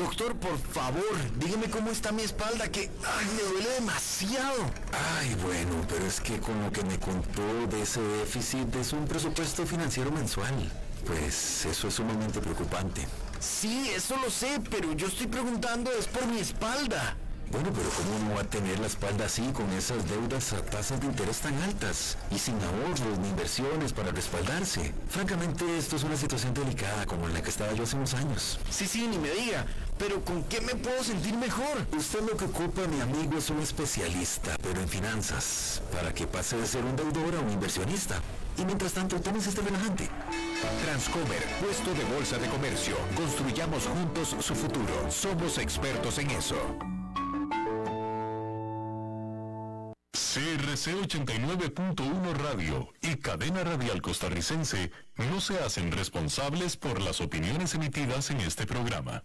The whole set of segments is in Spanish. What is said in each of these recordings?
Doctor, por favor, dígame cómo está mi espalda, que ay, me duele demasiado. Ay, bueno, pero es que con lo que me contó de ese déficit es un presupuesto financiero mensual. Pues eso es sumamente preocupante. Sí, eso lo sé, pero yo estoy preguntando es por mi espalda. Bueno, pero ¿cómo no va a tener la espalda así con esas deudas a tasas de interés tan altas y sin ahorros ni inversiones para respaldarse? Francamente, esto es una situación delicada como en la que estaba yo hace unos años. Sí, sí, ni me diga, pero ¿con qué me puedo sentir mejor? Usted lo que ocupa, mi amigo, es un especialista, pero en finanzas, para que pase de ser un deudor a un inversionista. Y mientras tanto, tómese este relajante. Transcomer, puesto de bolsa de comercio. Construyamos juntos su futuro. Somos expertos en eso. CRC 89.1 Radio y Cadena Radial Costarricense no se hacen responsables por las opiniones emitidas en este programa.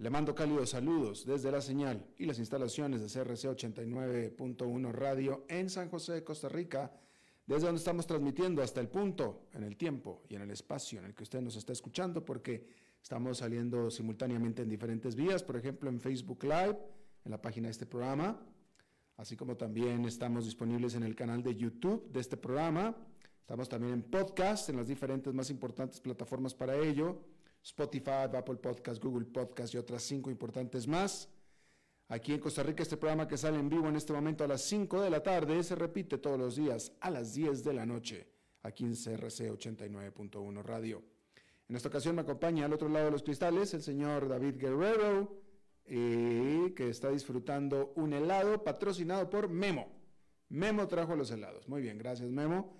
Le mando cálidos saludos desde la señal y las instalaciones de CRC 89.1 Radio en San José de Costa Rica, desde donde estamos transmitiendo hasta el punto, en el tiempo y en el espacio en el que usted nos está escuchando, porque estamos saliendo simultáneamente en diferentes vías, por ejemplo en Facebook Live, en la página de este programa, así como también estamos disponibles en el canal de YouTube de este programa, estamos también en podcast, en las diferentes más importantes plataformas para ello, Spotify, Apple Podcast, Google Podcast y otras cinco importantes más. Aquí en Costa Rica este programa que sale en vivo en este momento a las 5 de la tarde se repite todos los días a las 10 de la noche aquí en CRC 89.1 Radio. En esta ocasión me acompaña al otro lado de los cristales el señor David Guerrero, eh, que está disfrutando un helado patrocinado por Memo. Memo trajo los helados. Muy bien, gracias Memo.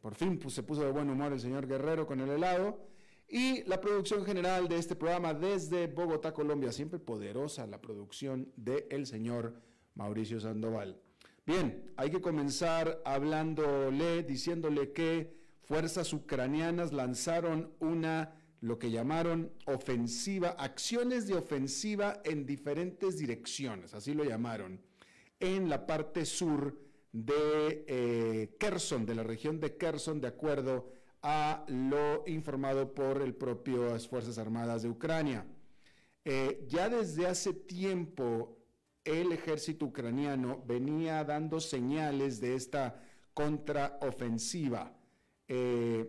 Por fin se puso de buen humor el señor Guerrero con el helado y la producción general de este programa desde Bogotá, Colombia, siempre poderosa la producción del el señor Mauricio Sandoval. Bien, hay que comenzar hablándole, diciéndole que fuerzas ucranianas lanzaron una, lo que llamaron ofensiva, acciones de ofensiva en diferentes direcciones, así lo llamaron, en la parte sur de eh, Kherson, de la región de Kherson, de acuerdo a lo informado por el propio las Fuerzas Armadas de Ucrania. Eh, ya desde hace tiempo el ejército ucraniano venía dando señales de esta contraofensiva. Eh,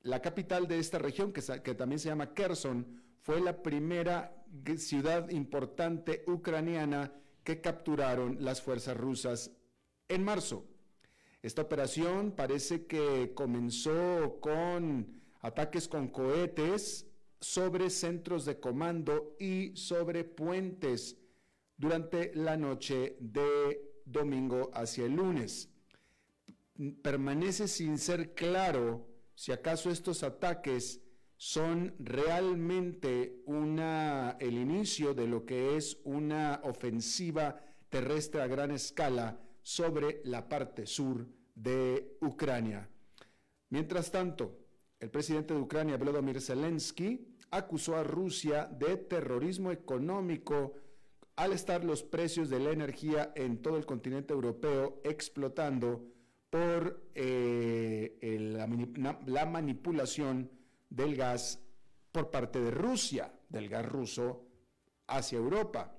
la capital de esta región, que, que, también se llama Kherson, fue la primera ciudad importante ucraniana que capturaron las fuerzas rusas en marzo. Esta operación parece que comenzó con ataques con cohetes sobre centros de comando y sobre puentes durante la noche de domingo hacia el lunes. Permanece sin ser claro si acaso estos ataques son realmente una, el inicio de lo que es una ofensiva terrestre a gran escala sobre la parte sur de Ucrania. Mientras tanto, el presidente de Ucrania, Volodymyr Zelensky, acusó a Rusia de terrorismo económico al estar los precios de la energía en todo el continente europeo explotando por eh, la manipulación del gas por parte de Rusia, del gas ruso hacia Europa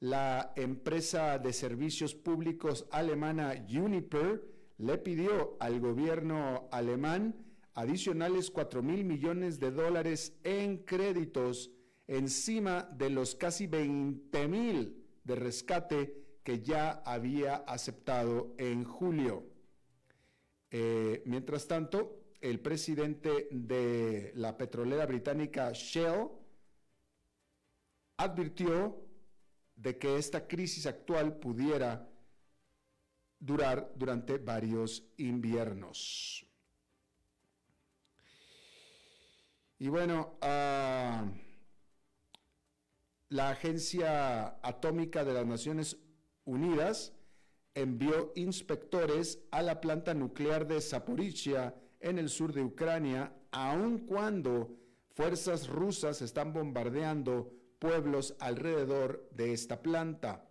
la empresa de servicios públicos alemana Uniper le pidió al gobierno alemán adicionales 4 mil millones de dólares en créditos encima de los casi 20 mil de rescate que ya había aceptado en julio. Eh, mientras tanto, el presidente de la petrolera británica Shell advirtió de que esta crisis actual pudiera durar durante varios inviernos. Y bueno, ah, la Agencia Atómica de las Naciones Unidas envió inspectores a la planta nuclear de Zaporizhia en el sur de Ucrania, aun cuando fuerzas rusas están bombardeando pueblos alrededor de esta planta.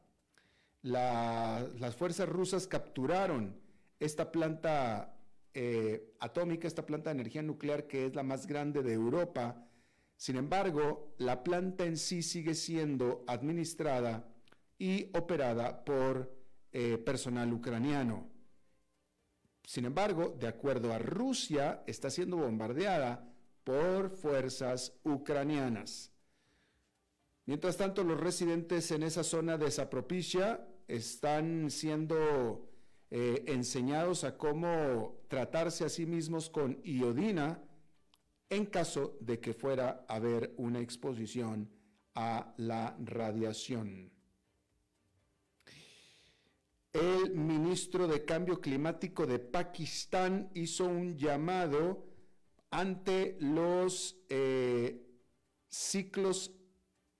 las fuerzas rusas capturaron esta planta eh, atómica, esta planta de energía nuclear que es la más grande de Europa. Sin embargo, la planta en sí sigue siendo administrada y operada por eh, personal ucraniano. Sin embargo, de acuerdo a Rusia, está siendo bombardeada por fuerzas ucranianas. Mientras tanto, los residentes en esa zona de Zapropicia están siendo eh, enseñados a cómo tratarse a sí mismos con iodina en caso de que fuera a haber una exposición a la radiación. El ministro de Cambio Climático de Pakistán hizo un llamado ante los eh, ciclos,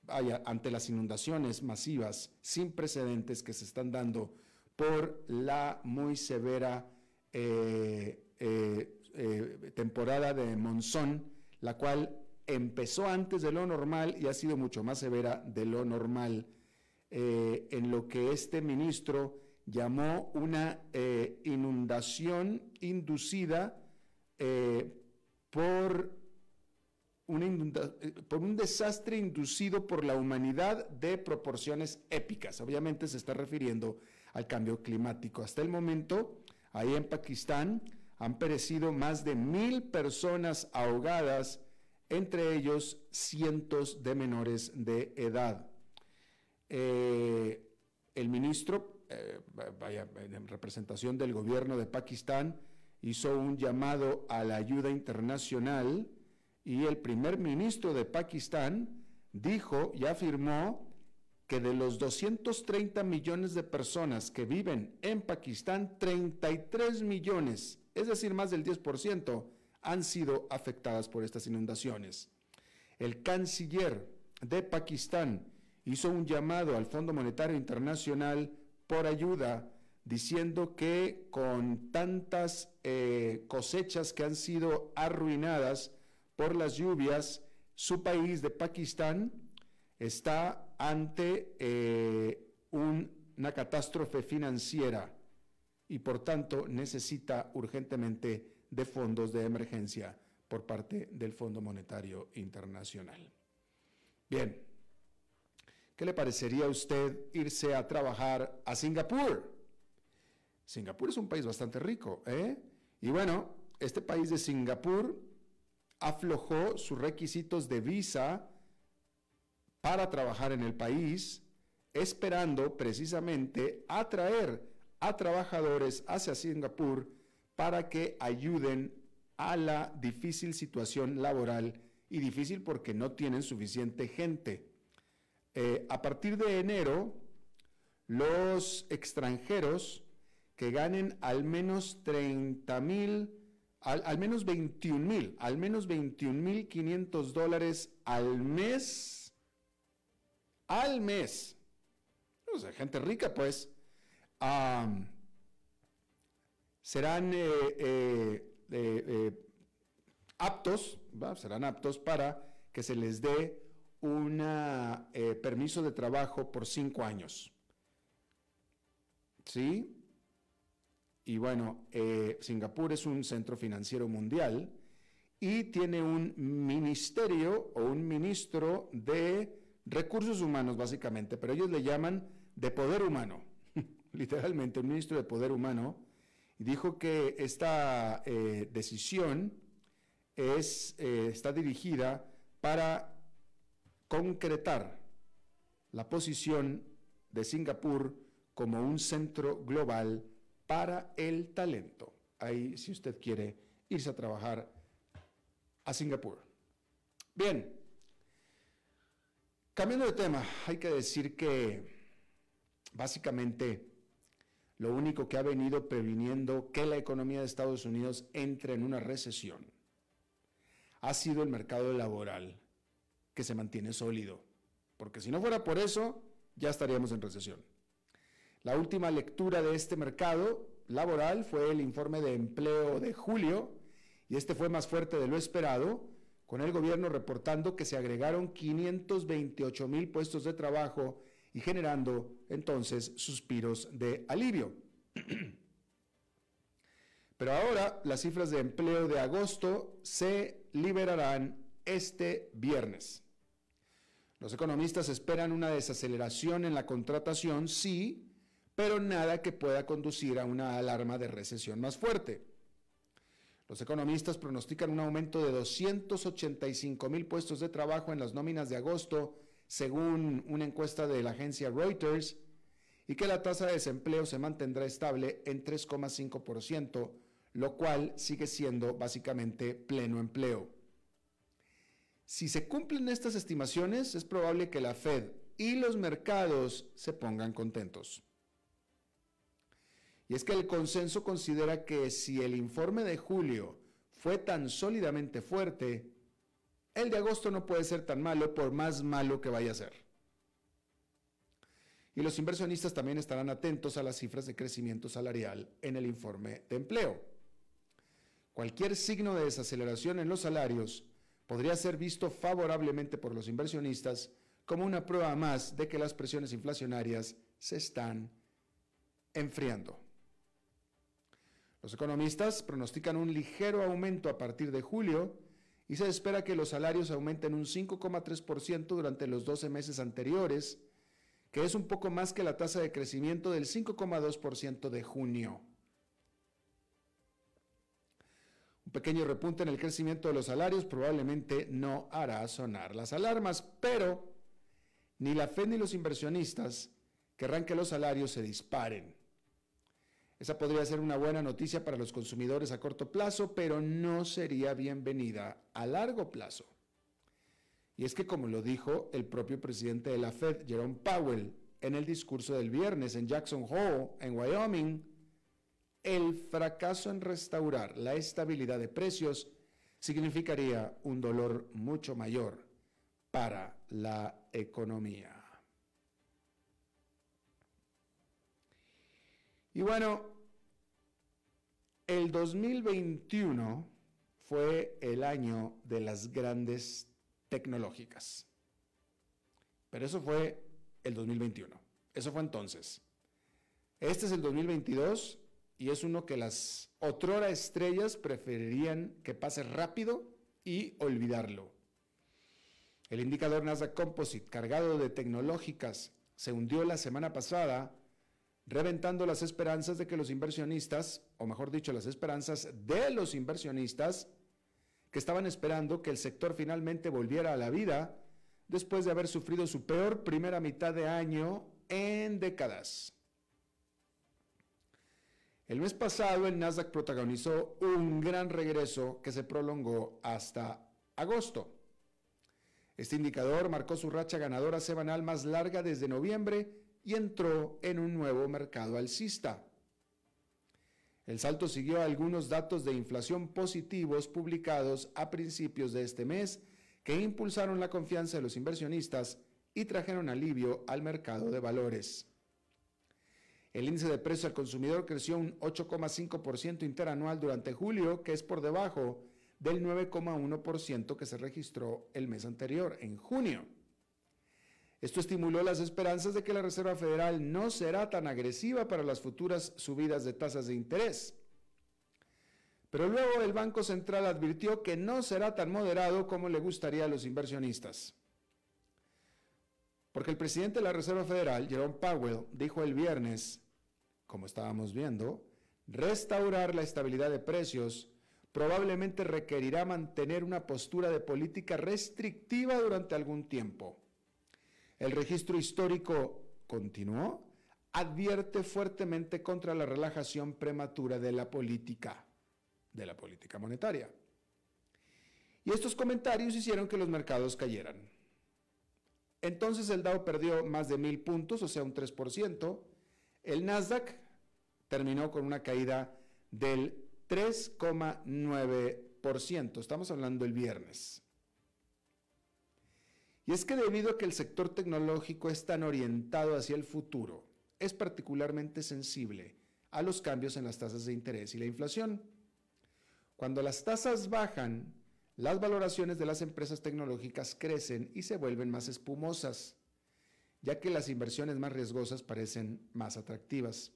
ante las inundaciones masivas sin precedentes que se están dando por la muy severa eh, eh, temporada de monzón, la cual empezó antes de lo normal y ha sido mucho más severa de lo normal, en lo que este ministro llamó una eh, inundación inducida eh, eh, por un desastre inducido por la humanidad de proporciones épicas. Obviamente se está refiriendo al cambio climático. Hasta el momento, ahí en Pakistán, han perecido más de mil personas ahogadas, entre ellos cientos de menores de edad. el ministro eh, en representación del gobierno de Pakistán, hizo un llamado a la ayuda internacional y el primer ministro de Pakistán dijo y afirmó que de los 230 millones de personas que viven en Pakistán, 33 millones, es decir, más del 10%, han sido afectadas por estas inundaciones. El canciller de Pakistán hizo un llamado al Fondo Monetario Internacional por ayuda, diciendo que con tantas eh, cosechas que han sido arruinadas por las lluvias, su país de Pakistán está ante eh, una catástrofe financiera y por tanto necesita urgentemente de fondos de emergencia por parte del Fondo Monetario Internacional. Bien, ¿Qué le parecería a usted irse a trabajar a Singapur? Singapur es un país bastante rico, ¿eh? Y bueno, este país de Singapur aflojó sus requisitos de visa para trabajar en el país, esperando precisamente atraer a trabajadores hacia Singapur para que ayuden a la difícil situación laboral y difícil porque no tienen suficiente gente. Eh, a partir de enero, los extranjeros que ganen al menos 30 mil, al, menos 21 mil, al menos 21 mil 500 dólares al mes, al mes, o sea, gente rica pues, serán eh, eh, aptos, serán aptos para que se les dé un eh, permiso de trabajo por cinco años. ¿Sí? Y bueno, eh, Singapur es un centro financiero mundial y tiene un ministerio o un ministro de recursos humanos, básicamente, pero ellos le llaman de poder humano, literalmente un ministro de poder humano, y dijo que esta eh, decisión es, está dirigida para concretar la posición de Singapur como un centro global para el talento. Ahí, si usted quiere irse a trabajar a Singapur. Bien, Cambiando de tema, hay que decir que básicamente lo único que ha venido previniendo que la economía de Estados Unidos entre en una recesión ha sido el mercado laboral, que se mantiene sólido. Porque si no fuera por eso, ya estaríamos en recesión. La última lectura de este mercado laboral fue el informe de empleo de julio, y este fue más fuerte de lo esperado, con el gobierno reportando que se agregaron 528 mil puestos de trabajo y generando entonces suspiros de alivio. Pero ahora las cifras de empleo de agosto se liberarán este viernes. Los economistas esperan una desaceleración en la contratación, sí, pero nada que pueda conducir a una alarma de recesión más fuerte. Los economistas pronostican un aumento de 285 mil puestos de trabajo en las nóminas de agosto, según una encuesta de la agencia Reuters, y que la tasa de desempleo se mantendrá estable en 3,5%, lo cual sigue siendo básicamente pleno empleo. Si se cumplen estas estimaciones, es probable que la Fed y los mercados se pongan contentos. Y es que el consenso considera que si el informe de julio fue tan sólidamente fuerte, el de agosto no puede ser tan malo por más malo que vaya a ser. Y los inversionistas también estarán atentos a las cifras de crecimiento salarial en el informe de empleo. Cualquier signo de desaceleración en los salarios podría ser visto favorablemente por los inversionistas como una prueba más de que las presiones inflacionarias se están enfriando. Los economistas pronostican un ligero aumento a partir de julio y se espera que los salarios aumenten un 5,3% durante los 12 meses anteriores, que es un poco más que la tasa de crecimiento del 5,2% de junio. Un pequeño repunte en el crecimiento de los salarios probablemente no hará sonar las alarmas, pero ni la Fed ni los inversionistas querrán que los salarios se disparen. Esa podría ser una buena noticia para los consumidores a corto plazo, pero no sería bienvenida a largo plazo. Y es que, como lo dijo el propio presidente de la Fed, Jerome Powell, en el discurso del viernes en Jackson Hole, en Wyoming, el fracaso en restaurar la estabilidad de precios significaría un dolor mucho mayor para la economía. Y bueno, el 2021 fue el año de las grandes tecnológicas. Pero eso fue el 2021. Eso fue entonces. Este es el 2022 y es uno que las otrora estrellas preferirían que pase rápido y olvidarlo. El indicador Nasdaq Composite cargado de tecnológicas se hundió la semana pasada, reventando las esperanzas de que los inversionistas, o mejor dicho, las esperanzas de los inversionistas que estaban esperando que el sector finalmente volviera a la vida después de haber sufrido su peor primera mitad de año en décadas. El mes pasado el Nasdaq protagonizó un gran regreso que se prolongó hasta agosto. Este indicador marcó su racha ganadora semanal más larga desde noviembre y entró en un nuevo mercado alcista. El salto siguió algunos datos de inflación positivos publicados a principios de este mes que impulsaron la confianza de los inversionistas y trajeron alivio al mercado de valores. El índice de precios al consumidor creció un 8,5% interanual durante julio, que es por debajo del 9,1% que se registró el mes anterior, en junio. Esto estimuló las esperanzas de que la Reserva Federal no será tan agresiva para las futuras subidas de tasas de interés. Pero luego el Banco Central advirtió que no será tan moderado como le gustaría a los inversionistas. Porque el presidente de la Reserva Federal, Jerome Powell, dijo el viernes como estábamos viendo, restaurar la estabilidad de precios probablemente requerirá mantener una postura de política restrictiva durante algún tiempo. El registro histórico continuó, advierte fuertemente contra la relajación prematura de la política, de la política monetaria. Y estos comentarios hicieron que los mercados cayeran. Entonces el Dow perdió más de mil puntos, o sea, un 3%. El Nasdaq terminó con una caída del 3,9%. Estamos hablando el viernes. Y es que debido a que el sector tecnológico es tan orientado hacia el futuro, es particularmente sensible a los cambios en las tasas de interés y la inflación. Cuando las tasas bajan, las valoraciones de las empresas tecnológicas crecen y se vuelven más espumosas, ya que las inversiones más riesgosas parecen más atractivas.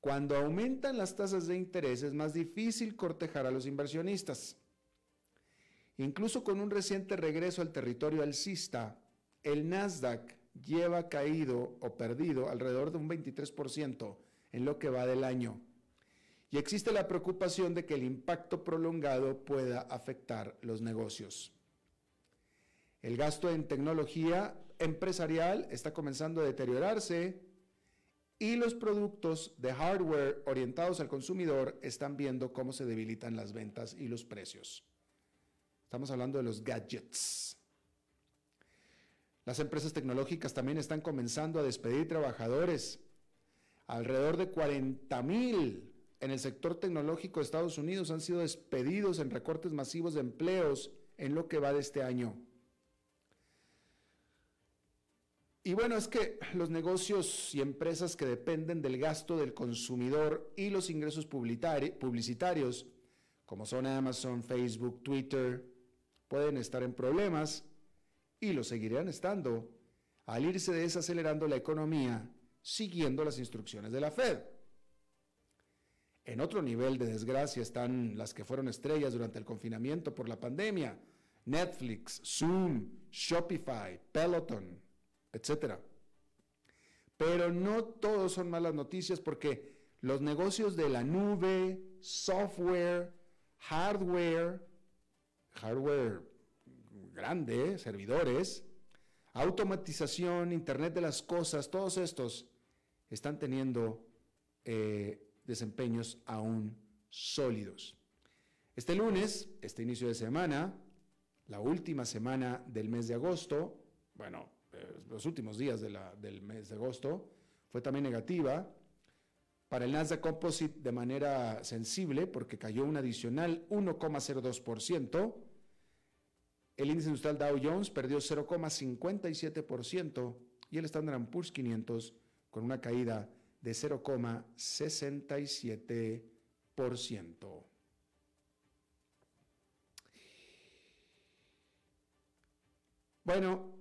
Cuando aumentan las tasas de interés es más difícil cortejar a los inversionistas. Incluso con un reciente regreso al territorio alcista, el Nasdaq lleva caído o perdido alrededor de un 23% en lo que va del año. Y existe la preocupación de que el impacto prolongado pueda afectar los negocios. El gasto en tecnología empresarial está comenzando a deteriorarse y los productos de hardware orientados al consumidor están viendo cómo se debilitan las ventas y los precios. Estamos hablando de los gadgets. Las empresas tecnológicas también están comenzando a despedir trabajadores. Alrededor de 40 mil en el sector tecnológico de Estados Unidos han sido despedidos en recortes masivos de empleos en lo que va de este año. Y bueno, es que los negocios y empresas que dependen del gasto del consumidor y los ingresos publicitarios, como son Amazon, Facebook, Twitter, pueden estar en problemas y lo seguirán estando al irse desacelerando la economía siguiendo las instrucciones de la Fed. En otro nivel de desgracia están las que fueron estrellas durante el confinamiento por la pandemia, Netflix, Zoom, Shopify, Peloton, etc. Pero no todos son malas noticias porque los negocios de la nube, software, hardware, hardware grande, servidores, automatización, Internet de las Cosas, todos estos están teniendo eh, desempeños aún sólidos. Este lunes, este inicio de semana, la última semana del mes de agosto, bueno, eh, los últimos días del mes de agosto, fue también negativa. Para el Nasdaq Composite de manera sensible, porque cayó un adicional 1,02%. El índice industrial Dow Jones perdió 0,57% y el Standard Poor's 500 con una caída de 0,67%. Bueno,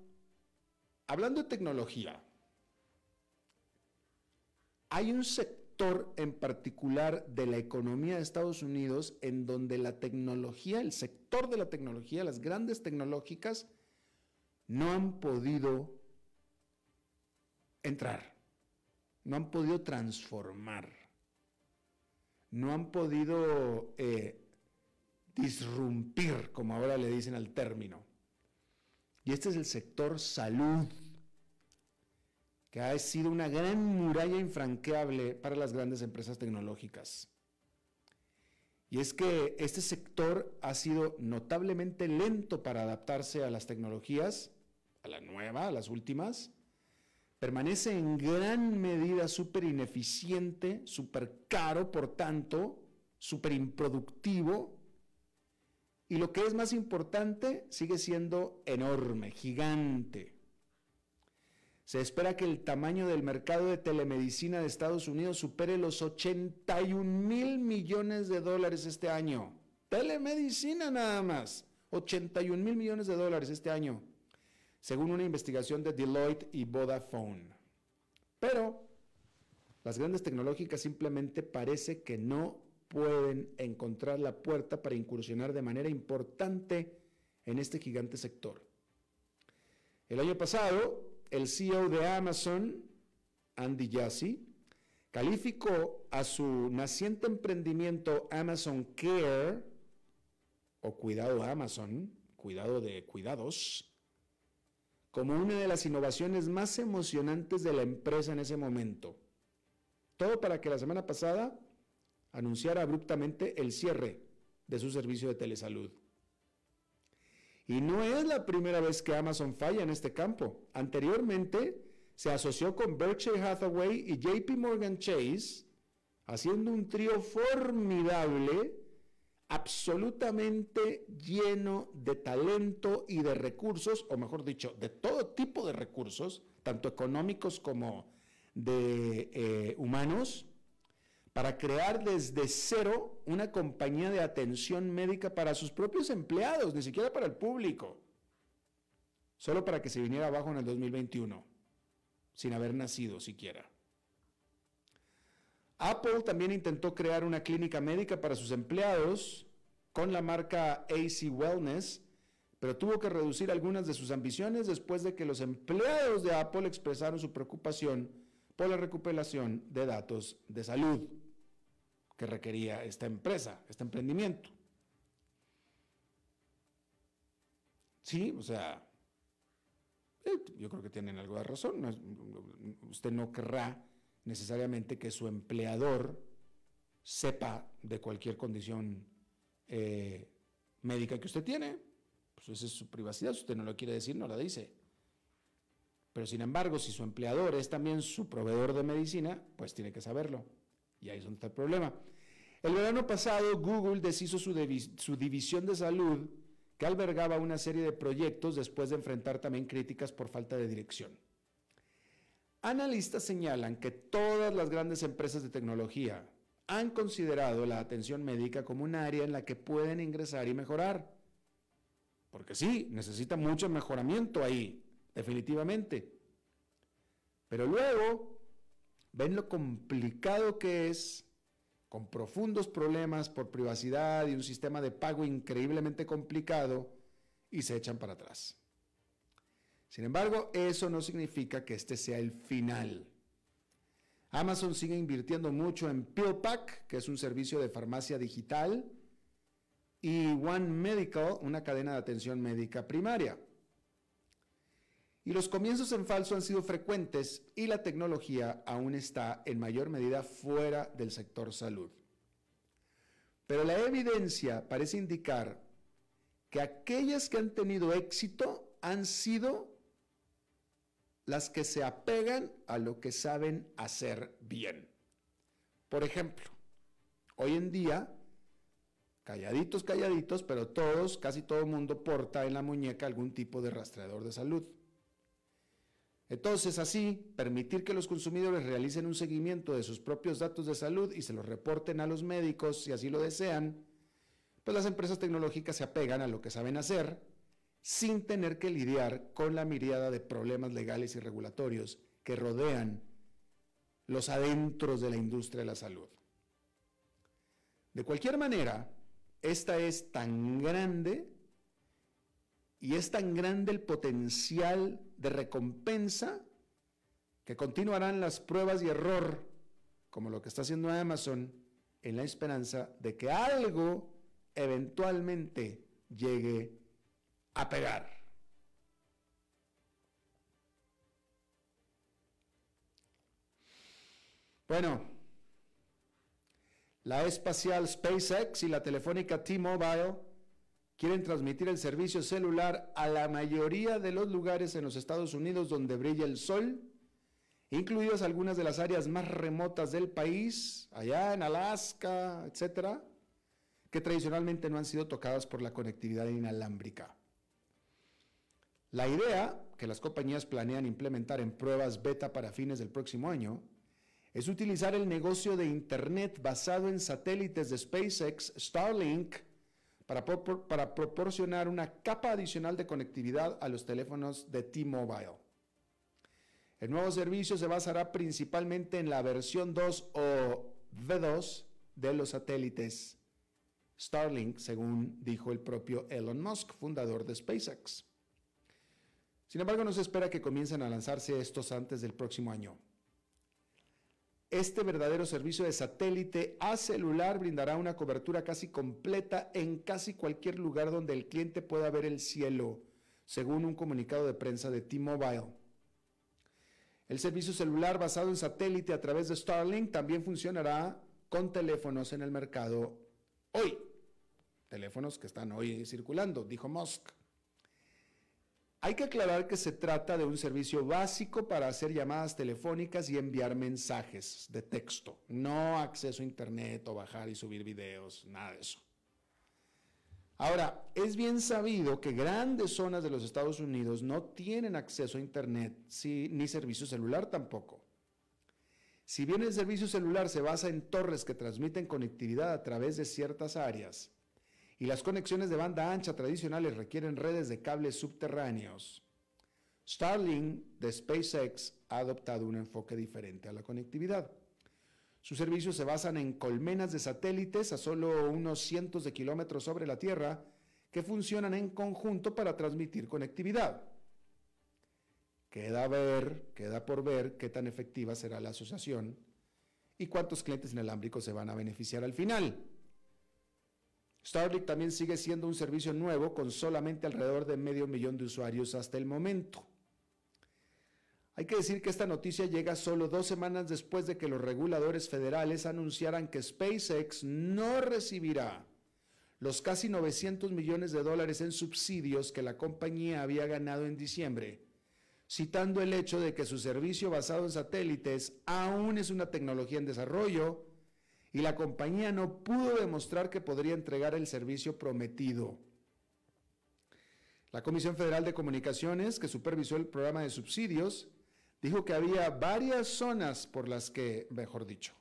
hablando de tecnología, hay un sector en particular de la economía de Estados Unidos en donde la tecnología, el sector de la tecnología, las grandes tecnológicas, no han podido entrar no han podido transformar, no han podido eh, disrumpir, como ahora le dicen al término. Y este es el sector salud, que ha sido una gran muralla infranqueable para las grandes empresas tecnológicas. Y es que este sector ha sido notablemente lento para adaptarse a las tecnologías, a la nueva, a las últimas, permanece en gran medida súper ineficiente, súper caro, por tanto, súper improductivo. Y lo que es más importante, sigue siendo enorme, gigante. Se espera que el tamaño del mercado de telemedicina de Estados Unidos supere los 81 mil millones de dólares este año. Telemedicina nada más. 81 mil millones de dólares este año según una investigación de Deloitte y Vodafone. Pero las grandes tecnológicas simplemente parece que no pueden encontrar la puerta para incursionar de manera importante en este gigante sector. El año pasado, el CEO de Amazon, Andy Jassy, calificó a su naciente emprendimiento Amazon Care, o Cuidado Amazon, cuidado de cuidados, como una de las innovaciones más emocionantes de la empresa en ese momento. Todo para que la semana pasada anunciara abruptamente el cierre de su servicio de telesalud. Y no es la primera vez que Amazon falla en este campo. Anteriormente se asoció con Berkshire Hathaway y JP Morgan Chase, haciendo un trío formidable, absolutamente lleno de talento y de recursos, o mejor dicho, de todo tipo de recursos, tanto económicos como de eh, humanos, para crear desde cero una compañía de atención médica para sus propios empleados, ni siquiera para el público, solo para que se viniera abajo en el 2021, sin haber nacido siquiera. Apple también intentó crear una clínica médica para sus empleados con la marca AC Wellness, pero tuvo que reducir algunas de sus ambiciones después de que los empleados de Apple expresaron su preocupación por la recuperación de datos de salud que requería esta empresa, este emprendimiento. Sí, o sea, eh, yo creo que tienen algo de razón. usted no querrá necesariamente que su empleador sepa de cualquier condición eh, médica que usted tiene. Pues esa es su privacidad. Si usted no lo quiere decir, no la dice. Pero sin embargo, si su empleador es también su proveedor de medicina, pues tiene que saberlo. Y ahí es donde está el problema. El verano pasado, Google deshizo su, su, división de salud que albergaba una serie de proyectos después de enfrentar también críticas por falta de dirección. Analistas señalan que todas las grandes empresas de tecnología han considerado la atención médica como un área en la que pueden ingresar y mejorar. Porque sí, necesita mucho mejoramiento ahí, definitivamente. Pero luego ven lo complicado que es, con profundos problemas por privacidad y un sistema de pago increíblemente complicado, y se echan para atrás. Sin embargo, eso no significa que este sea el final. Amazon sigue invirtiendo mucho en PillPack, que es un servicio de farmacia digital, y One Medical, una cadena de atención médica primaria. Y los comienzos en falso han sido frecuentes y la tecnología aún está en mayor medida fuera del sector salud. Pero la evidencia parece indicar que aquellas que han tenido éxito han sido las que se apegan a lo que saben hacer bien. Por ejemplo, hoy en día, calladitos, calladitos, pero todos, casi todo el mundo porta en la muñeca algún tipo de rastreador de salud. Entonces, así, permitir que los consumidores realicen un seguimiento de sus propios datos de salud y se los reporten a los médicos si así lo desean, pues las empresas tecnológicas se apegan a lo que saben hacer sin tener que lidiar con la mirada de problemas legales y regulatorios que rodean los adentros de la industria de la salud. De cualquier manera, esta es tan grande y es tan grande el potencial de recompensa que continuarán las pruebas y error, como lo que está haciendo Amazon, en la esperanza de que algo eventualmente llegue a pegar. Bueno, la espacial SpaceX y la telefónica T-Mobile quieren transmitir el servicio celular a la mayoría de los lugares en los Estados Unidos donde brilla el sol, incluidas algunas de las áreas más remotas del país, allá en Alaska, etcétera, que tradicionalmente no han sido tocadas por la conectividad inalámbrica. La idea, que las compañías planean implementar en pruebas beta para fines del próximo año, es utilizar el negocio de Internet basado en satélites de SpaceX Starlink para, proporcionar una capa adicional de conectividad a los teléfonos de T-Mobile. El nuevo servicio se basará principalmente en la versión 2 o V2 de los satélites Starlink, según dijo el propio Elon Musk, fundador de SpaceX. Sin embargo, no se espera que comiencen a lanzarse estos antes del próximo año. Este verdadero servicio de satélite a celular brindará una cobertura casi completa en casi cualquier lugar donde el cliente pueda ver el cielo, según un comunicado de prensa de T-Mobile. El servicio celular basado en satélite a través de Starlink también funcionará con teléfonos en el mercado hoy. Teléfonos que están hoy circulando, dijo Musk. Hay que aclarar que se trata de un servicio básico para hacer llamadas telefónicas y enviar mensajes de texto, no acceso a internet o bajar y subir videos, nada de eso. Ahora, es bien sabido que grandes zonas de los Estados Unidos no tienen acceso a internet ni servicio celular tampoco. Si bien el servicio celular se basa en torres que transmiten conectividad a través de ciertas áreas, y las conexiones de banda ancha tradicionales requieren redes de cables subterráneos. Starlink de SpaceX ha adoptado un enfoque diferente a la conectividad. Sus servicios se basan en colmenas de satélites a solo unos cientos de kilómetros sobre la Tierra que funcionan en conjunto para transmitir conectividad. Queda ver, queda por ver qué tan efectiva será la asociación y cuántos clientes inalámbricos se van a beneficiar al final. Starlink también sigue siendo un servicio nuevo con solamente alrededor de medio millón de usuarios hasta el momento. Hay que decir que esta noticia llega solo dos semanas después de que los reguladores federales anunciaran que SpaceX no recibirá los casi 900 millones de dólares en subsidios que la compañía había ganado en diciembre, citando el hecho de que su servicio basado en satélites aún es una tecnología en desarrollo y la compañía no pudo demostrar que podría entregar el servicio prometido. La Comisión Federal de Comunicaciones, que supervisó el programa de subsidios, dijo que había varias zonas por las que, mejor dicho,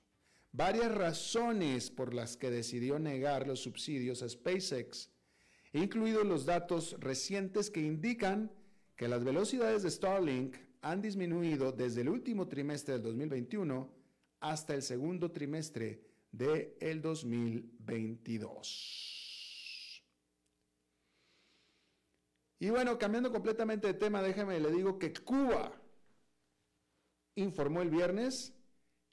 varias razones por las que decidió negar los subsidios a SpaceX, incluidos los datos recientes que indican que las velocidades de Starlink han disminuido desde el último trimestre del 2021 hasta el segundo trimestre del el 2022. Y bueno, cambiando completamente de tema, déjame le digo que Cuba informó el viernes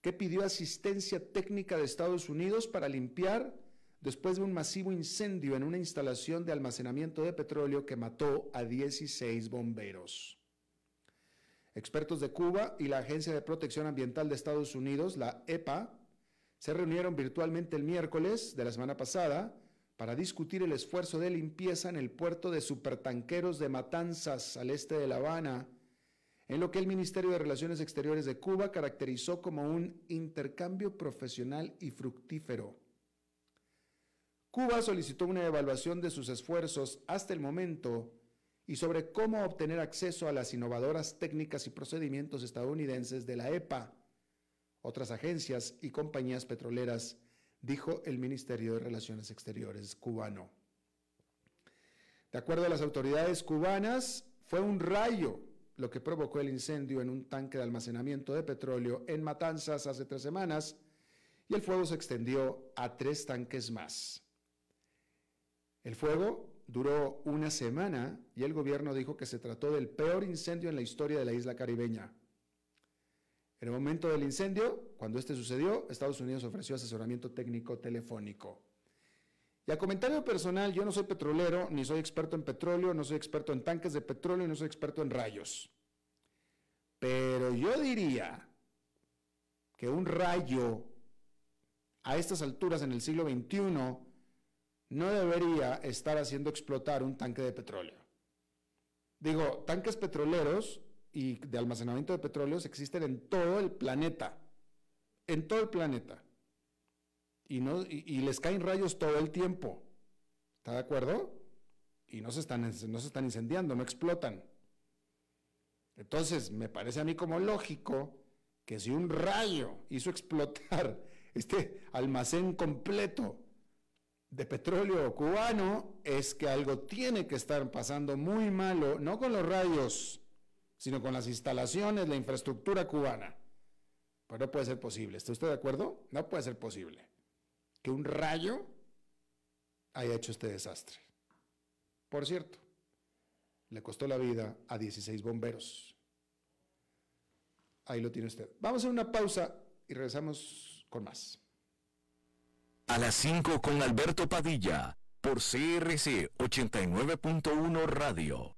que pidió asistencia técnica de Estados Unidos para limpiar después de un masivo incendio en una instalación de almacenamiento de petróleo que mató a 16 bomberos. Expertos de Cuba y la Agencia de Protección Ambiental de Estados Unidos, la EPA, se reunieron virtualmente el miércoles de la semana pasada para discutir el esfuerzo de limpieza en el puerto de supertanqueros de Matanzas al este de La Habana, en lo que el Ministerio de Relaciones Exteriores de Cuba caracterizó como un intercambio profesional y fructífero. Cuba solicitó una evaluación de sus esfuerzos hasta el momento y sobre cómo obtener acceso a las innovadoras técnicas y procedimientos estadounidenses de la EPA otras agencias y compañías petroleras, dijo el Ministerio de Relaciones Exteriores cubano. De acuerdo a las autoridades cubanas, fue un rayo lo que provocó el incendio en un tanque de almacenamiento de petróleo en Matanzas hace tres semanas y el fuego se extendió a tres tanques más. El fuego duró una semana y el gobierno dijo que se trató del peor incendio en la historia de la isla caribeña. En el momento del incendio, cuando este sucedió, Estados Unidos ofreció asesoramiento técnico telefónico. Y a comentario personal, yo no soy petrolero, ni soy experto en petróleo, no soy experto en tanques de petróleo, no soy experto en rayos. Pero yo diría que un rayo a estas alturas en el siglo XXI no debería estar haciendo explotar un tanque de petróleo. Digo, tanques petroleros y de almacenamiento de petróleos existen en todo el planeta. En todo el planeta. Y, no, y, les caen rayos todo el tiempo. ¿Está de acuerdo? Y no se, están, no se están incendiando, no explotan. Entonces, me parece a mí como lógico que si un rayo hizo explotar este almacén completo de petróleo cubano, es que algo tiene que estar pasando muy malo, no con los rayos, sino con las instalaciones, la infraestructura cubana. Pues no puede ser posible. ¿Está usted de acuerdo? No puede ser posible que un rayo haya hecho este desastre. Por cierto, le costó la vida a 16 bomberos. Ahí lo tiene usted. Vamos a una pausa y regresamos con más. A las 5 con Alberto Padilla, por CRC 89.1 Radio.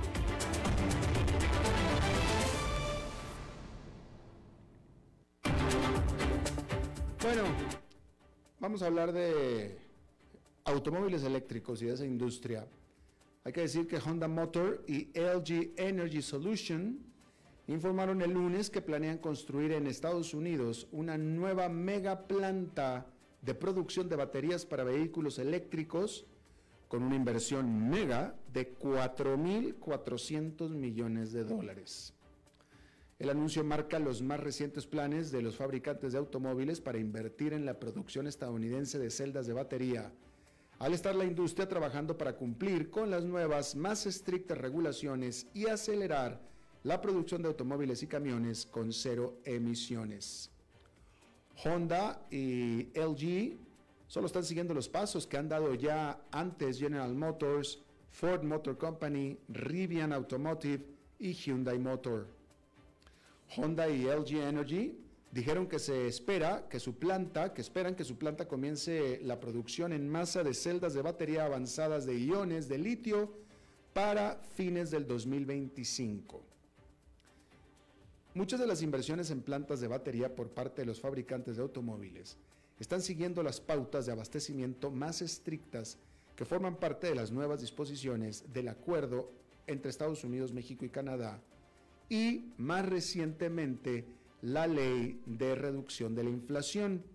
Vamos a hablar de automóviles eléctricos y de esa industria. Hay que decir que Honda Motor y LG Energy Solution informaron el lunes que planean construir en Estados Unidos una nueva mega planta de producción de baterías para vehículos eléctricos con una inversión mega de 4.400 millones de dólares. El anuncio marca los más recientes planes de los fabricantes de automóviles para invertir en la producción estadounidense de celdas de batería, al estar la industria trabajando para cumplir con las nuevas, más estrictas regulaciones y acelerar la producción de automóviles y camiones con cero emisiones. Honda y LG solo están siguiendo los pasos que han dado ya antes General Motors, Ford Motor Company, Rivian Automotive y Hyundai Motor. Honda y LG Energy dijeron que se espera que su planta, que esperan que su planta comience la producción en masa de celdas de batería avanzadas de iones de litio para fines del 2025. Muchas de las inversiones en plantas de batería por parte de los fabricantes de automóviles están siguiendo las pautas de abastecimiento más estrictas que forman parte de las nuevas disposiciones del acuerdo entre Estados Unidos, México y Canadá y más recientemente la ley de reducción de la inflación.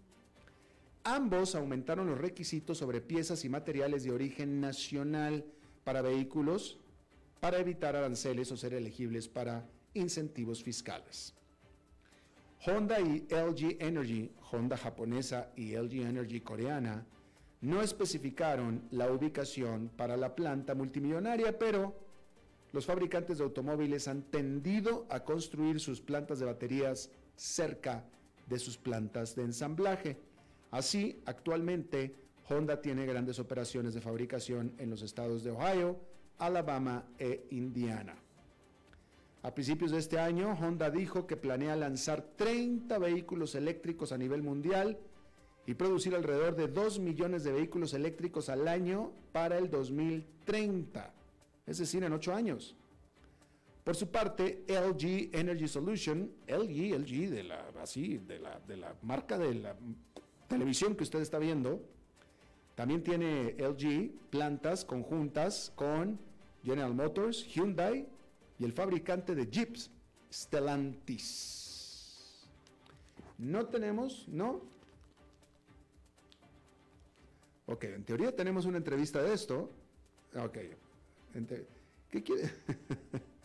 Ambos aumentaron los requisitos sobre piezas y materiales de origen nacional para vehículos para evitar aranceles o ser elegibles para incentivos fiscales. Honda y LG Energy, Honda japonesa y LG Energy coreana, no especificaron la ubicación para la planta multimillonaria, pero los fabricantes de automóviles han tendido a construir sus plantas de baterías cerca de sus plantas de ensamblaje. Así, actualmente, Honda tiene grandes operaciones de fabricación en los estados de Ohio, Alabama e Indiana. A principios de este año, Honda dijo que planea lanzar 30 vehículos eléctricos a nivel mundial y producir alrededor de 2 millones de vehículos eléctricos al año para el 2030, es decir, en 8 años. Por su parte, LG Energy Solution, LG, LG de la, así, de la, de la marca de la televisión que usted está viendo, también tiene LG plantas conjuntas con General Motors, Hyundai y el fabricante de Jeeps, Stellantis. No tenemos, ¿no? Ok, en teoría tenemos una entrevista de esto. Ok. ¿Qué quiere?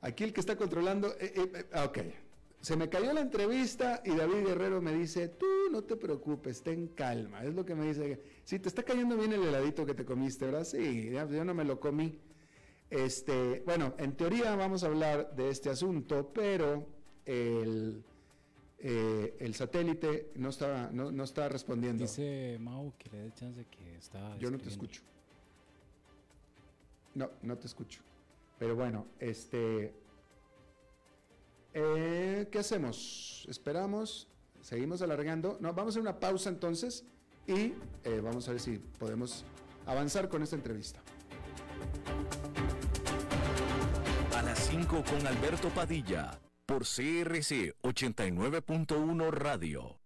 Aquí el que está controlando. Eh, eh, eh, ok. Se me cayó la entrevista y David Guerrero me dice: Tú no te preocupes, ten calma. Es lo que me dice. Si te está cayendo bien el heladito que te comiste, ¿verdad? Sí, yo no me lo comí. Este, bueno, en teoría vamos a hablar de este asunto, pero el, el satélite no está, no, no, está respondiendo. Dice Mau que le dé chance que está. Yo no te escucho. No, no te escucho. Pero bueno, este, eh, ¿qué hacemos? ¿Esperamos? ¿Seguimos alargando? No, vamos a una pausa entonces y eh, vamos a ver si podemos avanzar con esta entrevista. A las 5 con Alberto Padilla, por CRC 89.1 Radio.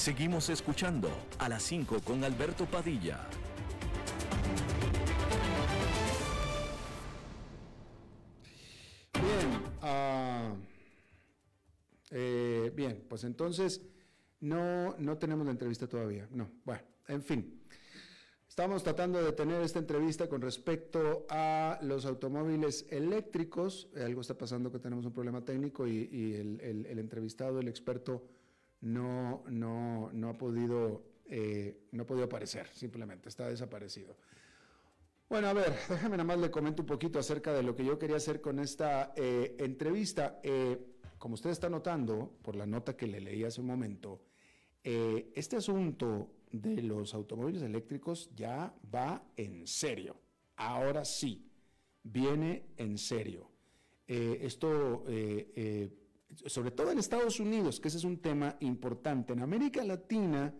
Seguimos escuchando a las 5 con Alberto Padilla. Bien, ah, eh, bien, pues entonces no, no tenemos la entrevista todavía. No, bueno, en fin. Estamos tratando de tener esta entrevista con respecto a los automóviles eléctricos. Algo está pasando que tenemos un problema técnico y, el entrevistado, el experto, no, no, no ha podido, eh, no ha podido aparecer, simplemente está desaparecido. Bueno, a ver, déjame nada más le comento un poquito acerca de lo que yo quería hacer con esta eh, entrevista. Eh, como usted está notando, por la nota que le leí hace un momento, este asunto de los automóviles eléctricos ya va en serio. Ahora sí, viene en serio. Esto, sobre todo en Estados Unidos, que ese es un tema importante. En América Latina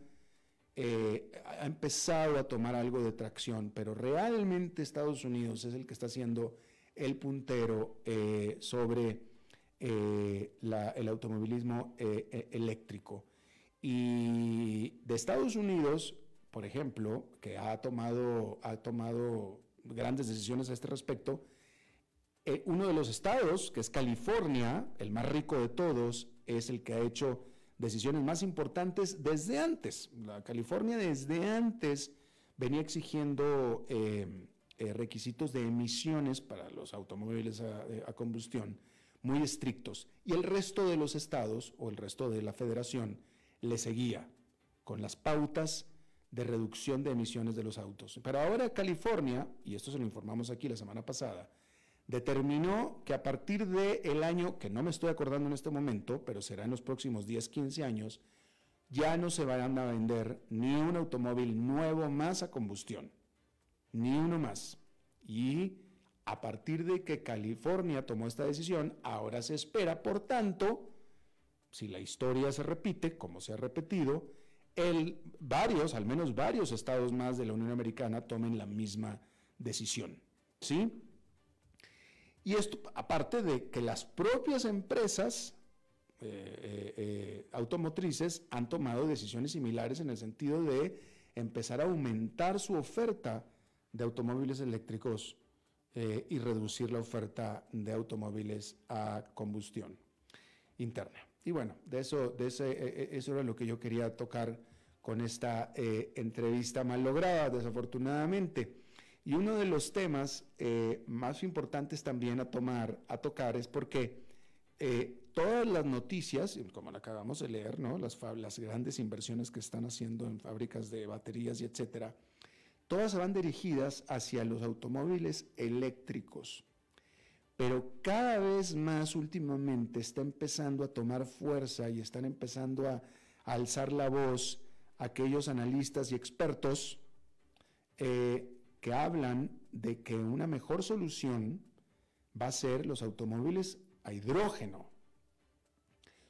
eh, ha empezado a tomar algo de tracción, pero realmente Estados Unidos es el que está haciendo el puntero eh, sobre eh, el automovilismo eh, eléctrico. Y de Estados Unidos, por ejemplo, que ha tomado, ha tomado grandes decisiones a este respecto, eh, uno de los estados, que es California, el más rico de todos, es el que ha hecho decisiones más importantes desde antes. La California desde antes venía exigiendo eh, eh, requisitos de emisiones para los automóviles a, a combustión muy estrictos. Y el resto de los estados o el resto de la federación le seguía con las pautas de reducción de emisiones de los autos. Pero ahora California, y esto se lo informamos aquí la semana pasada, determinó que a partir del año, que no me estoy acordando en este momento, pero será en los próximos 10, 15 años, ya no se van a vender ni un automóvil nuevo más a combustión, ni uno más. Y a partir de que California tomó esta decisión, ahora se espera, por tanto, si la historia se repite, como se ha repetido, el, varios, al menos varios estados más de la Unión Americana tomen la misma decisión. ¿Sí? Y esto, aparte de que las propias empresas eh, eh, eh, automotrices han tomado decisiones similares en el sentido de empezar a aumentar su oferta de automóviles eléctricos y reducir la oferta de automóviles a combustión interna. Y bueno, de eso, de ese, eso era lo que yo quería tocar con esta entrevista mal lograda, desafortunadamente. Y uno de los temas eh, más importantes también a tomar, a tocar, es porque eh, todas las noticias, como la acabamos de leer, ¿no? las, grandes inversiones que están haciendo en fábricas de baterías y etcétera, todas van dirigidas hacia los automóviles eléctricos. Pero cada vez más últimamente está empezando a tomar fuerza y están empezando a, a alzar la voz aquellos analistas y expertos eh, que hablan de que una mejor solución va a ser los automóviles a hidrógeno,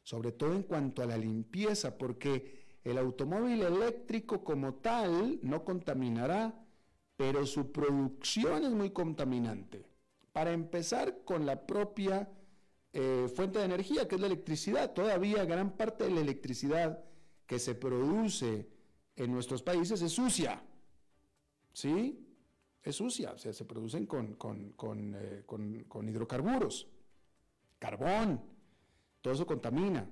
sobre todo en cuanto a la limpieza, porque el automóvil eléctrico como tal no contaminará, pero su producción es muy contaminante. Para empezar con la propia eh, fuente de energía, que es la electricidad, todavía gran parte de la electricidad que se produce en nuestros países es sucia. ¿Sí? Es sucia, o sea, se producen con, eh, con hidrocarburos, carbón, todo eso contamina.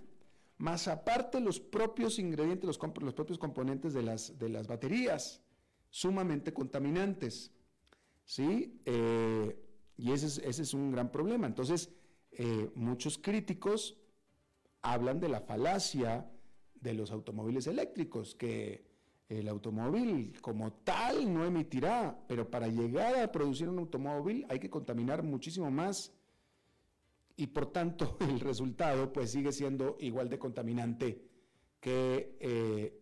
Más aparte los propios ingredientes, los, los propios componentes de las, de las baterías, sumamente contaminantes. ¿Sí? Eh, y ese es, ese es, un gran problema. Entonces, eh, muchos críticos hablan de la falacia de los automóviles eléctricos, que el automóvil como tal no emitirá, pero para llegar a producir un automóvil hay que contaminar muchísimo más y por tanto el resultado pues sigue siendo igual de contaminante que eh,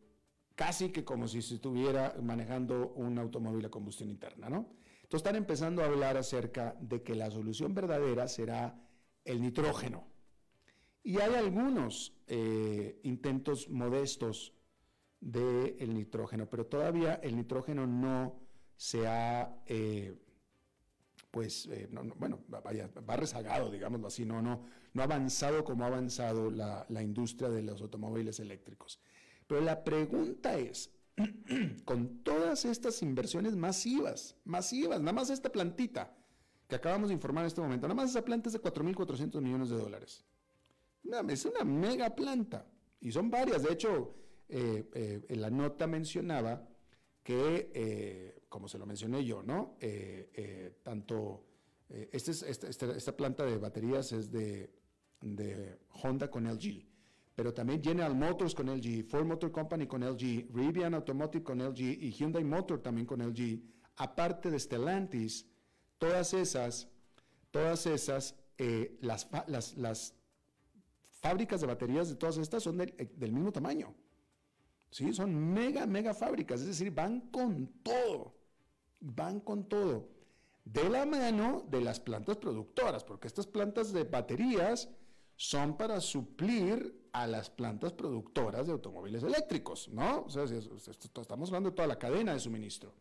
casi que como si se estuviera manejando un automóvil a combustión interna, ¿no? Entonces están empezando a hablar acerca de que la solución verdadera será el nitrógeno. Y hay algunos eh, intentos modestos del nitrógeno, pero todavía el nitrógeno no se ha eh, pues, eh, bueno, vaya, va rezagado, digámoslo así, no, no, no ha avanzado como ha avanzado la, industria de los automóviles eléctricos. Pero la pregunta es, con todas estas inversiones masivas, masivas, nada más esta plantita que acabamos de informar en este momento, nada más esa planta es de 4.400 millones de dólares. es una mega planta y son varias. De hecho, eh, eh, en la nota mencionaba que como se lo mencioné yo, ¿no? Eh, eh, tanto, eh, este este, este, esta, planta de baterías es de, Honda con LG, pero también General Motors con LG, Ford Motor Company con LG, Rivian Automotive con LG y Hyundai Motor también con LG, aparte de Stellantis, todas esas, todas esas, las, las, fábricas de baterías de todas estas son del, del mismo tamaño. ¿Sí? Son mega, mega fábricas, es decir, van con todo van con todo, de la mano de las plantas productoras, porque estas plantas de baterías son para suplir a las plantas productoras de automóviles eléctricos, ¿no? O sea, estamos hablando de toda la cadena de suministro.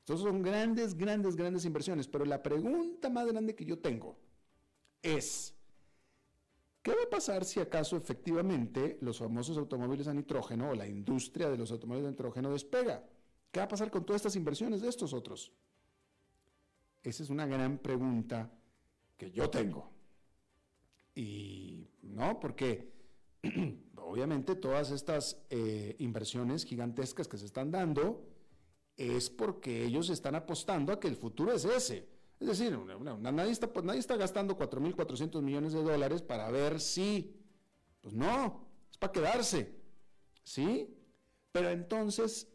Estos son grandes, grandes, grandes inversiones, pero la pregunta más grande que yo tengo es, ¿qué va a pasar si acaso efectivamente los famosos automóviles a nitrógeno o la industria de los automóviles a nitrógeno despega? ¿Qué va a pasar con todas estas inversiones de estos otros? Esa es una gran pregunta que yo tengo. Y no, porque obviamente todas estas eh, inversiones gigantescas que se están dando es porque ellos están apostando a que el futuro es ese. Es decir, nadie, está, nadie está gastando 4.400 millones de dólares para ver si, pues no, es para quedarse. ¿Sí? Pero entonces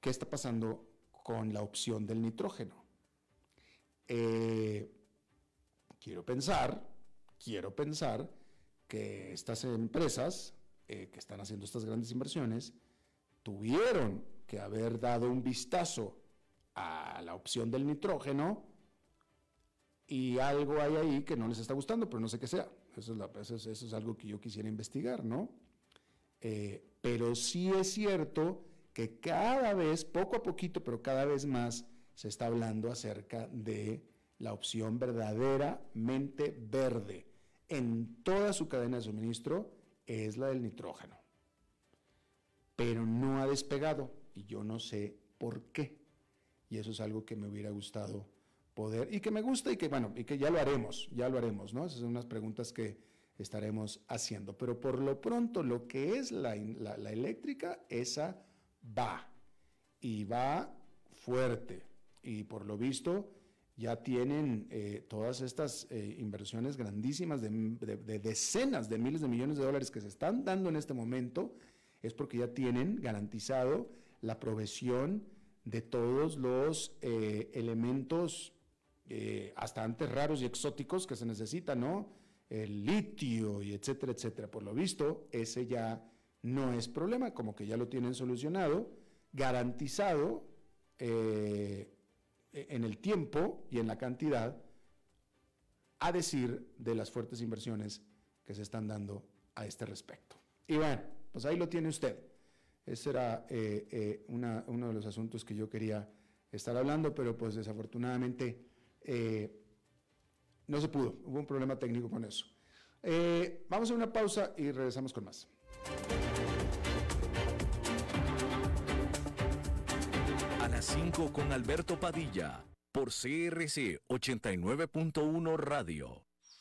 ¿Qué está pasando con la opción del nitrógeno? Eh, quiero pensar, quiero pensar que estas empresas eh, que están haciendo estas grandes inversiones tuvieron que haber dado un vistazo a la opción del nitrógeno y algo hay ahí que no les está gustando, pero no sé qué sea. Eso es, algo que yo quisiera investigar, ¿no? Eh, pero sí es cierto que cada vez, poco a poquito, pero cada vez más, se está hablando acerca de la opción verdaderamente verde en toda su cadena de suministro, es la del nitrógeno. Pero no ha despegado y yo no sé por qué. Y eso es algo que me hubiera gustado poder, y que me gusta y que, bueno, y que ya lo haremos, ya lo haremos, ¿no? Esas son unas preguntas que estaremos haciendo. Pero por lo pronto, lo que es la, eléctrica, esa va y va fuerte. Y por lo visto ya tienen eh, todas estas eh, inversiones grandísimas de, decenas de miles de millones de dólares que se están dando en este momento, es porque ya tienen garantizado la provisión de todos los eh, elementos hasta antes raros y exóticos que se necesitan, ¿no? El litio y etcétera, etcétera. Por lo visto, ese ya no es problema, como que ya lo tienen solucionado, garantizado eh, en el tiempo y en la cantidad, a decir de las fuertes inversiones que se están dando a este respecto. Y bueno, pues ahí lo tiene usted. Ese era eh, eh, uno de los asuntos que yo quería estar hablando, pero pues desafortunadamente no se pudo. Hubo un problema técnico con eso. vamos a una pausa y regresamos con más. A las 5 con Alberto Padilla, por CRC 89.1 Radio.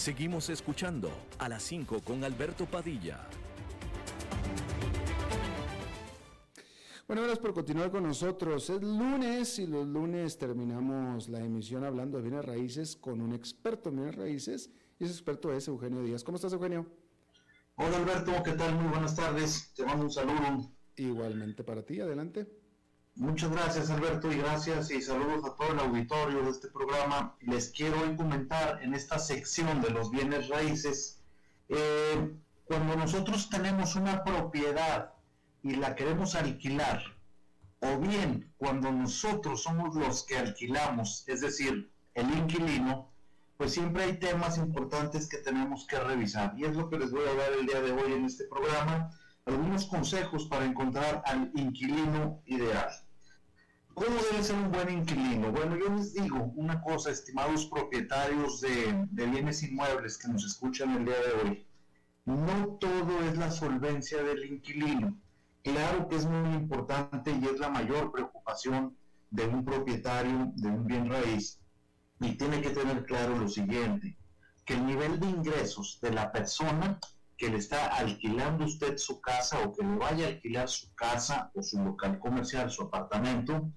Seguimos escuchando a las 5 con Alberto Padilla. Bueno, gracias por continuar con nosotros. Es lunes y los lunes terminamos la emisión hablando de bienes raíces con un experto en bienes raíces y ese experto es Eugenio Díaz. ¿Cómo estás, Eugenio? Hola, Alberto. ¿Qué tal? Muy buenas tardes. Te mando un saludo. Igualmente para ti. Adelante. Muchas gracias, Alberto, y gracias y saludos a todo el auditorio de este programa. Les quiero comentar en esta sección de los bienes raíces, eh, cuando nosotros tenemos una propiedad y la queremos alquilar, o bien cuando nosotros somos los que alquilamos, es decir, el inquilino, pues siempre hay temas importantes que tenemos que revisar. Y es lo que les voy a dar el día de hoy en este programa, algunos consejos para encontrar al inquilino ideal. ¿Cómo debe ser un buen inquilino? Bueno, yo les digo una cosa, estimados propietarios de, bienes inmuebles que nos escuchan el día de hoy. No todo es la solvencia del inquilino Claro que es muy importante y es la mayor preocupación de un propietario de un bien raíz y tiene que tener claro lo siguiente, que el nivel de ingresos de la persona que le está alquilando usted su casa o que le vaya a alquilar su casa o su local comercial, su apartamento,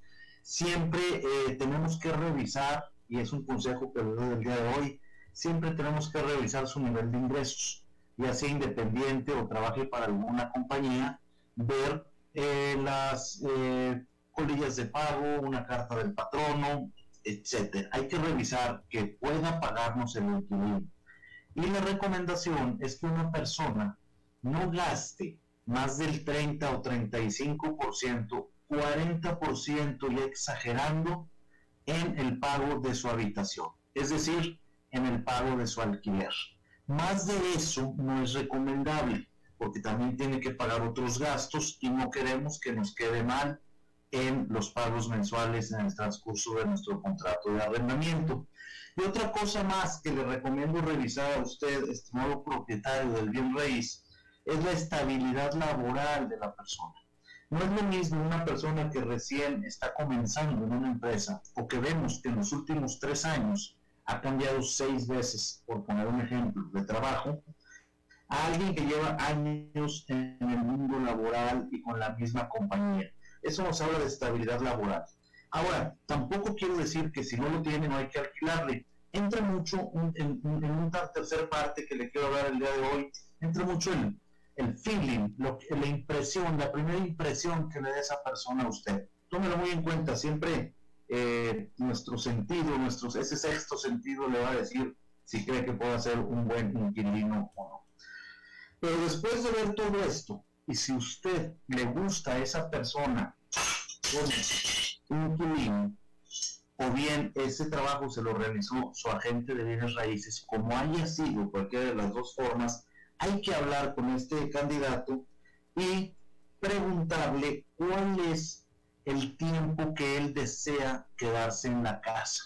siempre eh, tenemos que revisar, y es un consejo que le doy el día de hoy, siempre tenemos que revisar su nivel de ingresos, ya sea independiente o trabaje para alguna compañía, ver eh, las eh, colillas de pago, una carta del patrono, etcétera. Hay que revisar que pueda pagarnos el inquilino. Y la recomendación es que una persona no gaste más del 30 o 35%, 40% y exagerando en el pago de su habitación, es decir, en el pago de su alquiler. Más de eso no es recomendable porque también tiene que pagar otros gastos y no queremos que nos quede mal en los pagos mensuales en el transcurso de nuestro contrato de arrendamiento. Y otra cosa más que le recomiendo revisar a usted, estimado propietario del bien raíz, es la estabilidad laboral de la persona. No es lo mismo una persona que recién está comenzando en una empresa o que vemos que en los últimos tres años ha cambiado seis veces, por poner un ejemplo, de trabajo, alguien que lleva años en el mundo laboral y con la misma compañía. Eso nos habla de estabilidad laboral. Ahora, tampoco quiero decir que si no lo tiene no hay que alquilarle. Entra mucho en, una tercera parte que le quiero hablar el día de hoy, entra mucho el, el feeling, lo, la impresión, la primera impresión que le da esa persona a usted. Tómelo muy en cuenta, siempre eh, nuestro sentido, nuestro, ese sexto sentido le va a decir si cree que puede ser un buen inquilino o no. Pero después de ver todo esto, y si usted le gusta a esa persona como inquilino, o bien ese trabajo se lo realizó su agente de bienes raíces, como haya sido cualquiera de las dos formas, hay que hablar con este candidato y preguntarle cuál es el tiempo que él desea quedarse en la casa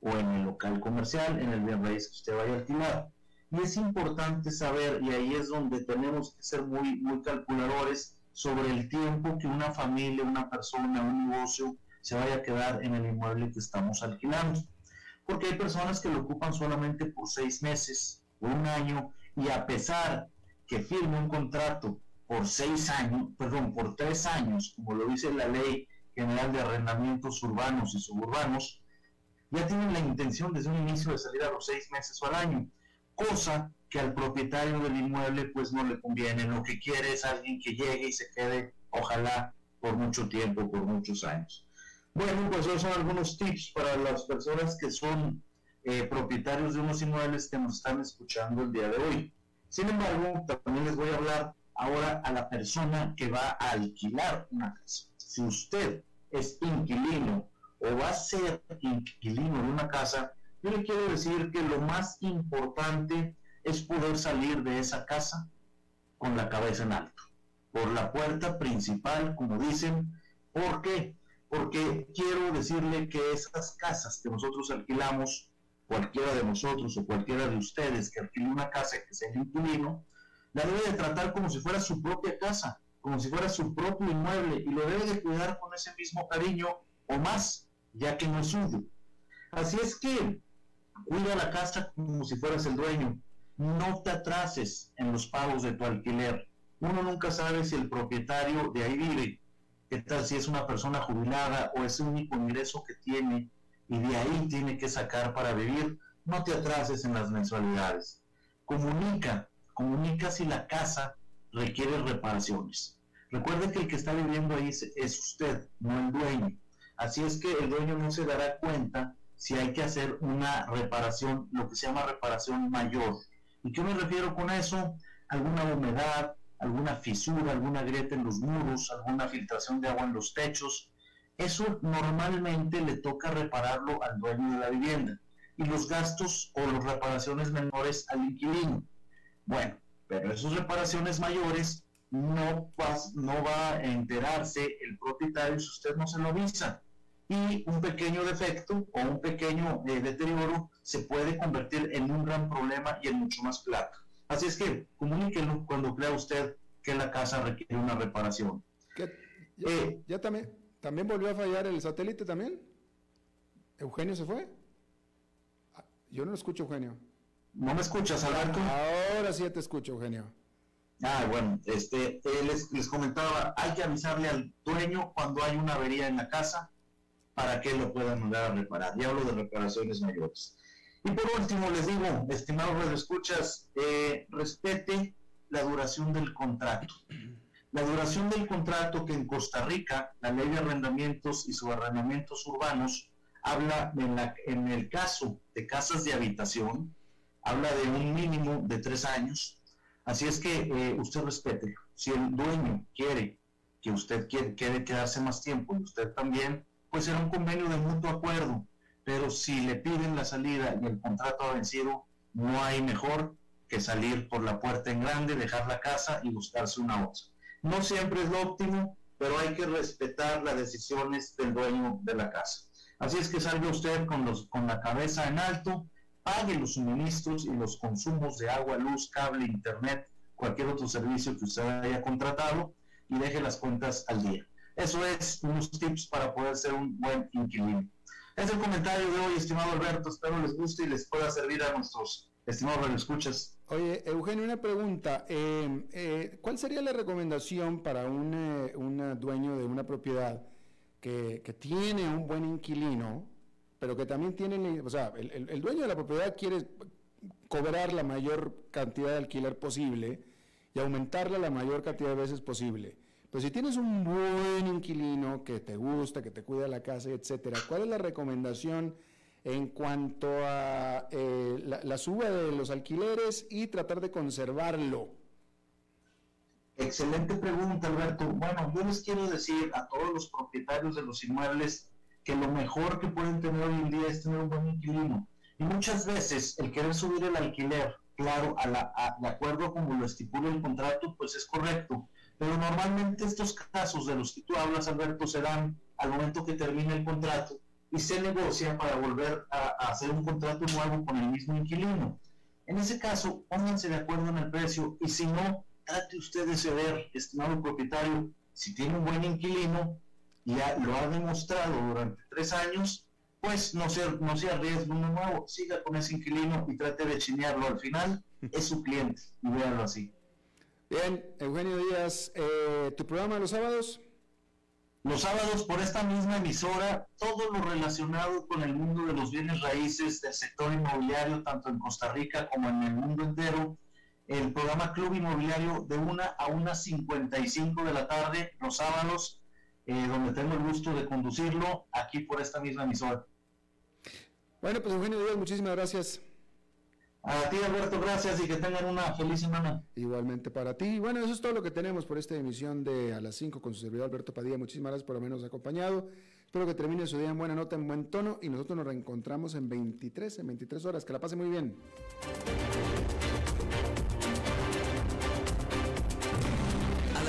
o en el local comercial, en el bien raíz que usted vaya a alquilar. Y es importante saber, y ahí es donde tenemos que ser muy, muy calculadores, sobre el tiempo que una familia, una persona, un negocio se vaya a quedar en el inmueble que estamos alquilando. Porque hay personas que lo ocupan solamente por seis meses, o un año, y a pesar que firme un contrato por seis años, perdón, por tres años, como lo dice la ley general de arrendamientos urbanos y suburbanos, ya tienen la intención desde un inicio de salir a los seis meses o al año, cosa que al propietario del inmueble pues no le conviene. Lo que quiere es alguien que llegue y se quede, ojalá, por mucho tiempo, por muchos años. Bueno, pues esos son algunos tips para las personas que son eh, propietarios de unos inmuebles que nos están escuchando el día de hoy. Sin embargo, también les voy a hablar ahora a la persona que va a alquilar una casa. Si usted es inquilino o va a ser inquilino de una casa, yo le quiero decir que lo más importante es poder salir de esa casa con la cabeza en alto, por la puerta principal, como dicen. ¿Por qué? Porque quiero decirle que esas casas que nosotros alquilamos, cualquiera de nosotros o cualquiera de ustedes que alquile una casa que sea inquilino, la debe de tratar como si fuera su propia casa, como si fuera su propio inmueble y lo debe de cuidar con ese mismo cariño o más, ya que no es suyo. Así es que cuida la casa como si fueras el dueño. No te atrases en los pagos de tu alquiler. Uno nunca sabe si el propietario de ahí vive. ¿Qué tal si es una persona jubilada o es el único ingreso que tiene y de ahí tiene que sacar para vivir? No te atrases en las mensualidades. Comunica comunica si la casa requiere reparaciones. Recuerde que el que está viviendo ahí es, usted, no el dueño. Así es que el dueño no se dará cuenta si hay que hacer una reparación, lo que se llama reparación mayor. ¿Y qué me refiero con eso? Alguna humedad, alguna fisura, alguna grieta en los muros, alguna filtración de agua en los techos. Eso normalmente le toca repararlo al dueño de la vivienda y los gastos o las reparaciones menores al inquilino. Bueno, pero esas reparaciones mayores no va, no va a enterarse el propietario si usted no se lo avisa. Y un pequeño defecto o un pequeño eh, deterioro se puede convertir en un gran problema y en mucho más plata. Así es que comuníquelo cuando crea usted que la casa requiere una reparación. ¿Ya, eh, ya también, también volvió a fallar el satélite también? ¿Eugenio se fue? Ah, yo no lo escucho, Eugenio. ¿No me escuchas, Alberto? Ahora sí te escucho, Eugenio. Ah, bueno, este, eh, les, les, comentaba, hay que avisarle al dueño cuando hay una avería en la casa para que lo puedan mandar a reparar. Ya hablo de reparaciones mayores. Y por último, les digo, estimados escuchas, eh, respete la duración del contrato. La duración del contrato que en Costa Rica, la ley de arrendamientos y subarrendamientos urbanos, habla en, el caso de casas de habitación, habla de un mínimo de tres años. Así es que eh, usted respete. Si el dueño quiere que usted quiere, quiere quedarse más tiempo y usted también, pues será un convenio de mutuo acuerdo. Pero si le piden la salida y el contrato ha vencido, no hay mejor que salir por la puerta en grande, dejar la casa y buscarse una otra. No siempre es lo óptimo, pero hay que respetar las decisiones del dueño de la casa. Así es que salga usted con, los, con la cabeza en alto, pague los suministros y los consumos de agua, luz, cable, internet, cualquier otro servicio que usted haya contratado y deje las cuentas al día. Eso es unos tips para poder ser un buen inquilino. Es el comentario de hoy, estimado Alberto. Espero les guste y les pueda servir a nuestros estimados escuchas. Oye, Eugenio, una pregunta. Eh, eh, ¿Cuál sería la recomendación para un, eh, dueño de una propiedad que, tiene un buen inquilino? pero que también tienen, o sea, el, dueño de la propiedad quiere cobrar la mayor cantidad de alquiler posible y aumentarla la mayor cantidad de veces posible, Pues si tienes un buen inquilino que te gusta, que te cuida la casa, etcétera, ¿cuál es la recomendación en cuanto a eh, la, la suba de los alquileres y tratar de conservarlo? Excelente pregunta, Alberto. Bueno, yo les quiero decir a todos los propietarios de los inmuebles que lo mejor que pueden tener hoy en día es tener un buen inquilino. Y muchas veces el querer subir el alquiler, claro, a la, a- de acuerdo como lo estipula el contrato, pues es correcto. Pero normalmente estos casos de los que tú hablas, Alberto, se dan al momento que termina el contrato y se negocia para volver a, hacer un contrato nuevo con el mismo inquilino. En ese caso, pónganse de acuerdo en el precio y si no, trate usted de ceder, estimado propietario, si tiene un buen inquilino ya lo ha demostrado durante tres años, pues no se, no se arriesgue uno nuevo, siga con ese inquilino y trate de chinearlo al final, es su cliente, y véanlo así. Bien, Eugenio Díaz, eh, ¿tu programa los sábados? Los sábados por esta misma emisora, todo lo relacionado con el mundo de los bienes raíces del sector inmobiliario, tanto en Costa Rica como en el mundo entero. El programa Club Inmobiliario de 1 a 1.55 de la tarde, los sábados, eh, donde tengo el gusto de conducirlo aquí por esta misma emisora. Bueno, pues Eugenio Díaz, muchísimas gracias. A ti, Alberto, gracias y que tengan una feliz semana. Igualmente para ti. Bueno, eso es todo lo que tenemos por esta emisión de A las 5 con su servidor Alberto Padilla. Muchísimas gracias por habernos acompañado. Espero que termine su día en buena nota, en buen tono y nosotros nos reencontramos en 23, en 23 horas. Que la pase muy bien.